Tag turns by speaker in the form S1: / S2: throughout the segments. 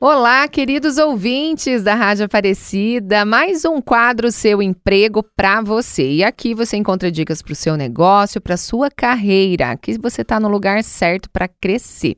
S1: Olá, queridos ouvintes da Rádio Aparecida, mais um quadro Seu Emprego para você. E aqui você encontra dicas para o seu negócio, para sua carreira. Aqui você está no lugar certo para crescer.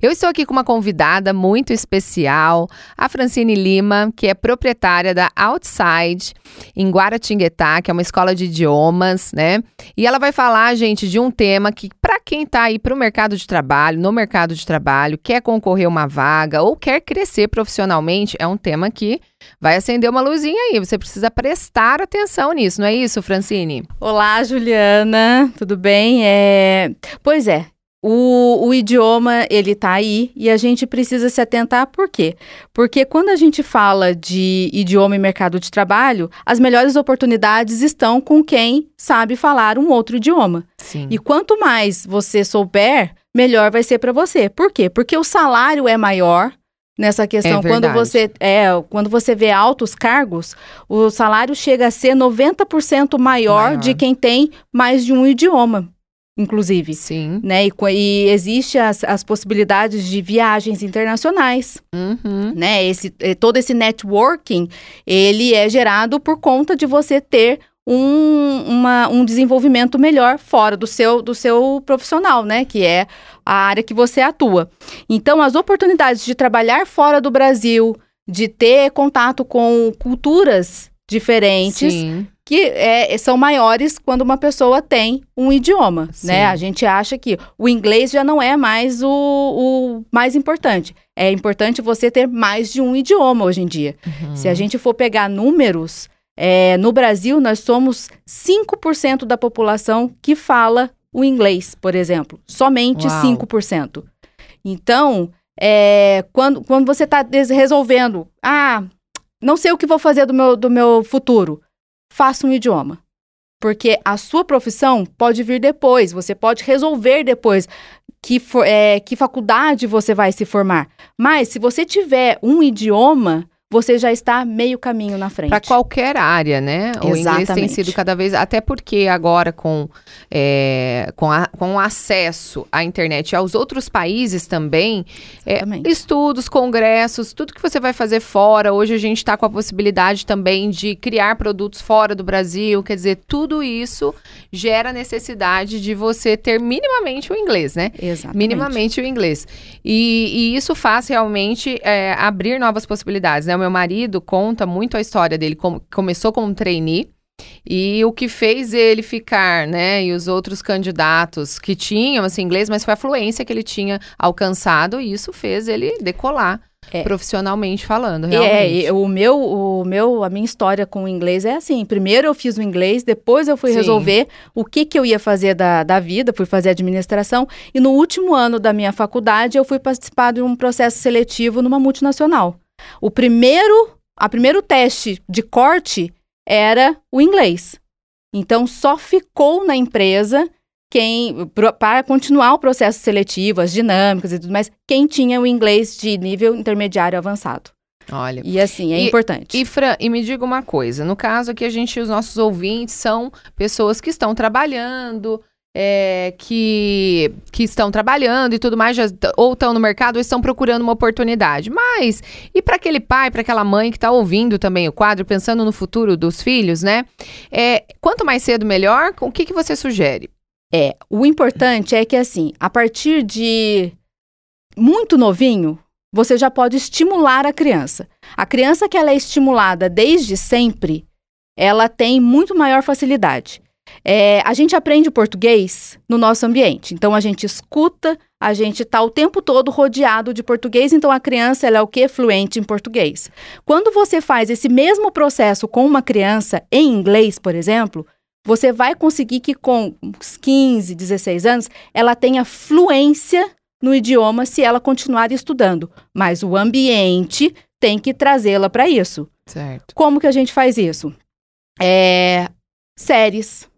S1: Eu estou aqui com uma convidada muito especial, a Francine Lima, que é proprietária da Outside em Guaratinguetá, que é uma escola de idiomas, né? E ela vai falar, gente, de um tema que para quem está aí para o mercado de trabalho, no mercado de trabalho, quer concorrer uma vaga ou quer crescer crescer profissionalmente é um tema que vai acender uma luzinha aí. Você precisa prestar atenção nisso, não é isso, Francine?
S2: Olá, Juliana, tudo bem? É... Pois é, o, o, idioma, ele tá aí e a gente precisa se atentar por quê? Porque quando a gente fala de idioma e mercado de trabalho, as melhores oportunidades estão com quem sabe falar um outro idioma. Sim. E quanto mais você souber, melhor vai ser para você. Por quê? Porque o salário é maior, nessa questão. É quando você é, quando você vê altos cargos, o salário chega a ser 90% maior, maior de quem tem mais de um idioma inclusive.
S1: Sim.
S2: Né? E, e existe as, as possibilidades de viagens internacionais, uhum. né? Esse, eh, todo esse networking, ele é gerado por conta de você ter um, uma, um desenvolvimento melhor fora do seu, do seu profissional, né? Que é a área que você atua. Então, as oportunidades de trabalhar fora do Brasil, de ter contato com culturas diferentes, Sim. que é, são maiores quando uma pessoa tem um idioma, Sim. né? A gente acha que o inglês já não é mais o, o, mais importante. É importante você ter mais de um idioma hoje em dia. Uhum. Se a gente for pegar números, é, no Brasil, nós somos 5% da população que fala o inglês, por exemplo. Somente Uau. 5%. Então, é, quando, quando você está resolvendo, ah, não sei o que vou fazer do meu, do meu futuro, faça um idioma. Porque a sua profissão pode vir depois, você pode resolver depois que, for, é, que faculdade você vai se formar. Mas se você tiver um idioma, você já está meio caminho na frente.
S1: Para qualquer área, né? O Exatamente. inglês tem sido cada vez, até porque agora com, é, com, a, com o acesso à internet e aos outros países também, é, estudos, congressos, tudo que você vai fazer fora. Hoje a gente está com a possibilidade também de criar produtos fora do Brasil. Quer dizer, tudo isso gera necessidade de você ter minimamente o inglês, né?
S2: Exatamente.
S1: Minimamente o inglês. E, e isso faz realmente é, abrir novas possibilidades, né? O meu marido conta muito a história dele. Com, começou como um trainee. E o que fez ele ficar, né, e os outros candidatos que tinham, assim, inglês, mas foi a fluência que ele tinha alcançado, e isso fez ele decolar. É. profissionalmente falando, é, realmente.
S2: É, o meu, o meu, a minha história com o inglês é assim. Primeiro eu fiz o inglês, depois eu fui Sim. resolver o que, que eu ia fazer da, da vida, fui fazer administração. E no último ano da minha faculdade, eu fui participar de um processo seletivo numa multinacional. O primeiro, a primeiro teste de corte era o inglês. Então só ficou na empresa quem para continuar o processo seletivo, as dinâmicas e tudo mais, quem tinha o inglês de nível intermediário avançado.
S1: Olha.
S2: E assim, é e, importante.
S1: E, Fran, e me diga uma coisa: no caso aqui, a gente, os nossos ouvintes são pessoas que estão trabalhando, é, que, que estão trabalhando e tudo mais, já, ou estão no mercado ou estão procurando uma oportunidade. Mas, e para aquele pai, para aquela mãe que está ouvindo também o quadro, pensando no futuro dos filhos, né? É, quanto mais cedo, melhor. O que, que você sugere?
S2: É, o importante é que, assim, a partir de muito novinho, você já pode estimular a criança. A criança que ela é estimulada desde sempre, ela tem muito maior facilidade. É, a gente aprende o português no nosso ambiente. Então a gente escuta, a gente está o tempo todo rodeado de português, então a criança ela é o que? Fluente em português. Quando você faz esse mesmo processo com uma criança em inglês, por exemplo, você vai conseguir que com uns 15, 16 anos ela tenha fluência no idioma se ela continuar estudando. Mas o ambiente tem que trazê-la para isso.
S1: Certo.
S2: Como que a gente faz isso? É, séries,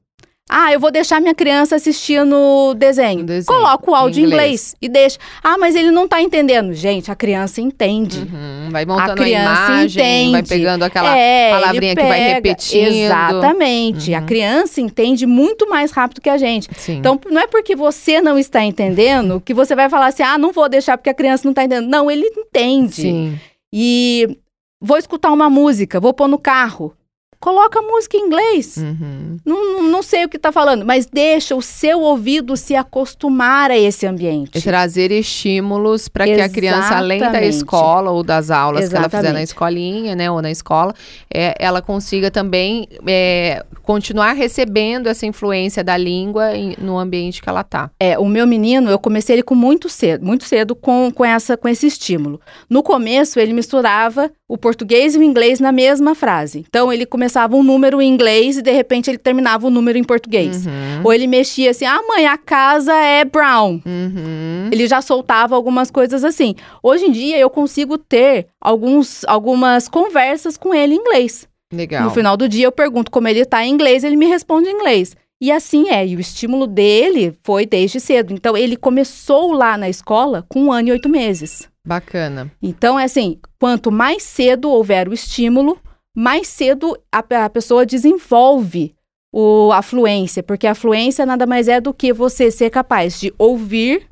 S2: Ah, eu vou deixar minha criança assistindo desenho. desenho. Coloca o áudio em inglês. inglês. e deixa. Ah, mas ele não tá entendendo. Gente, a criança entende.
S1: Uhum, vai montando a, criança a imagem, entende. vai pegando aquela é, palavrinha que vai repetindo.
S2: Exatamente. Uhum. A criança entende muito mais rápido que a gente. Sim. Então, não é porque você não está entendendo que você vai falar assim: "Ah, não vou deixar porque a criança não está entendendo". Não, ele entende. Sim. E vou escutar uma música, vou pôr no carro coloca música em inglês. Uhum. Não, não sei o que está falando, mas deixa o seu ouvido se acostumar a esse ambiente.
S1: E trazer estímulos para que a criança, além da escola ou das aulas Exatamente. que ela fizer na escolinha, né, ou na escola, é, ela consiga também é, continuar recebendo essa influência da língua em, no ambiente que ela está.
S2: É, o meu menino, eu comecei ele com muito cedo, muito cedo com, com, essa, com esse estímulo. No começo, ele misturava o português e o inglês na mesma frase. Então, ele começava um número em inglês e, de repente, ele terminava o um número em português. Uhum. Ou ele mexia assim, ah, mãe, a casa é brown. Uhum. Ele já soltava algumas coisas assim. Hoje em dia, eu consigo ter alguns, algumas conversas com ele em inglês. Legal. No final do dia, eu pergunto como ele está em inglês, ele me responde em inglês. E assim é, e o estímulo dele foi desde cedo. Então, ele começou lá na escola com um ano e oito meses.
S1: Bacana.
S2: Então, é assim, quanto mais cedo houver o estímulo, mais cedo a, a pessoa desenvolve o, a fluência, porque a fluência nada mais é do que você ser capaz de ouvir,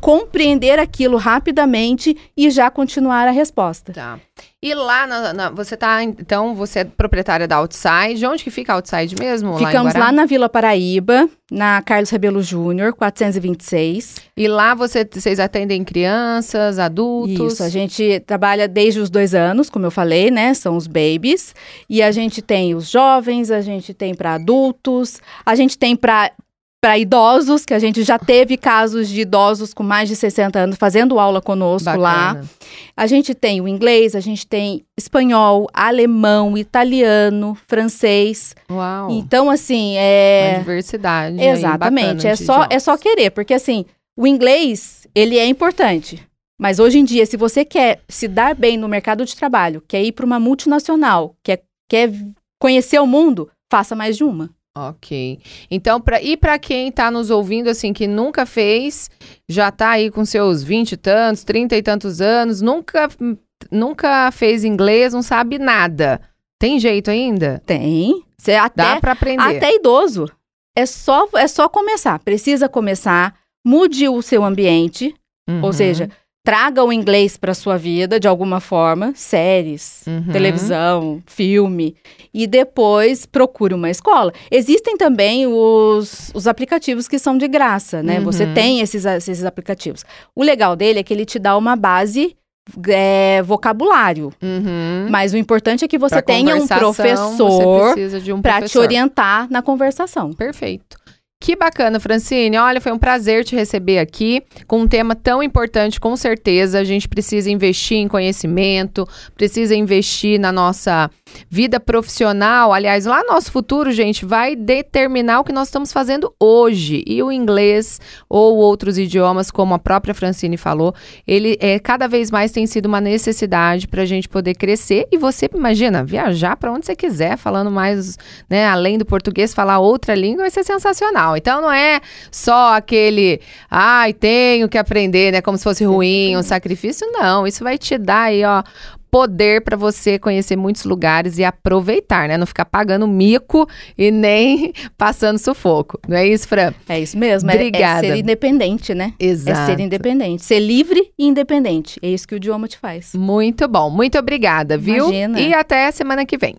S2: compreender aquilo rapidamente e já continuar a resposta.
S1: Tá. E lá, na, na, você tá, então, você é proprietária da Outside. Onde que fica a Outside mesmo?
S2: Ficamos lá, lá, na Vila Paraíba, na Carlos Rebelo Júnior, 426.
S1: E lá você, vocês atendem crianças, adultos?
S2: Isso, a gente trabalha desde os dois anos, como eu falei, né? São os babies. E a gente tem os jovens, a gente tem para adultos, a gente tem para para idosos, que a gente já teve casos de idosos com mais de 60 anos fazendo aula conosco Bacana. lá. A gente tem o inglês, a gente tem espanhol, alemão, italiano, francês. Uau. Então, assim, é.
S1: Uma diversidade.
S2: Exatamente. é só, é só querer, porque assim, o inglês, ele é importante. Mas hoje em dia, se você quer se dar bem no mercado de trabalho, quer ir para uma multinacional, quer, quer conhecer o mundo, faça mais de uma.
S1: Ok. Então, pra, e para quem está nos ouvindo, assim, que nunca fez, já está aí com seus 20 e tantos, 30 e tantos anos, nunca, nunca fez inglês, não sabe nada. Tem jeito ainda?
S2: Tem. Você até,
S1: Dá para aprender.
S2: Até idoso. É só, é só começar. Precisa começar. Mude o seu ambiente. Uhum. Ou seja, traga o inglês para sua vida de alguma forma, séries, uhum. televisão, filme, e depois procure uma escola. Existem também os, os aplicativos que são de graça, né? Uhum. Você tem esses, esses aplicativos. O legal dele é que ele te dá uma base é, vocabulário. Uhum. Mas o importante é que você pra tenha um professor um para te orientar na conversação.
S1: Perfeito. Que bacana, Francine. Olha, foi um prazer te receber aqui com um tema tão importante, com certeza. A gente precisa investir em conhecimento, precisa investir na nossa vida profissional. Aliás, lá nosso futuro, gente, vai determinar o que nós estamos fazendo hoje. E o inglês ou outros idiomas, como a própria Francine falou, ele é cada vez mais tem sido uma necessidade para a gente poder crescer. E você imagina viajar para onde você quiser, falando mais, né, além do português, falar outra língua, vai ser sensacional. Então não é só aquele, ai, tenho que aprender, né? Como se fosse ruim, um sacrifício. Não, isso vai te dar aí, ó, poder para você conhecer muitos lugares e aproveitar, né? Não ficar pagando mico e nem passando sufoco. Não é isso, Fran?
S2: É isso mesmo. Obrigada. É, é ser independente, né? Exato. É ser independente. Ser livre e independente. É isso que o idioma te faz.
S1: Muito bom. Muito obrigada, viu? Imagina. E até semana que vem.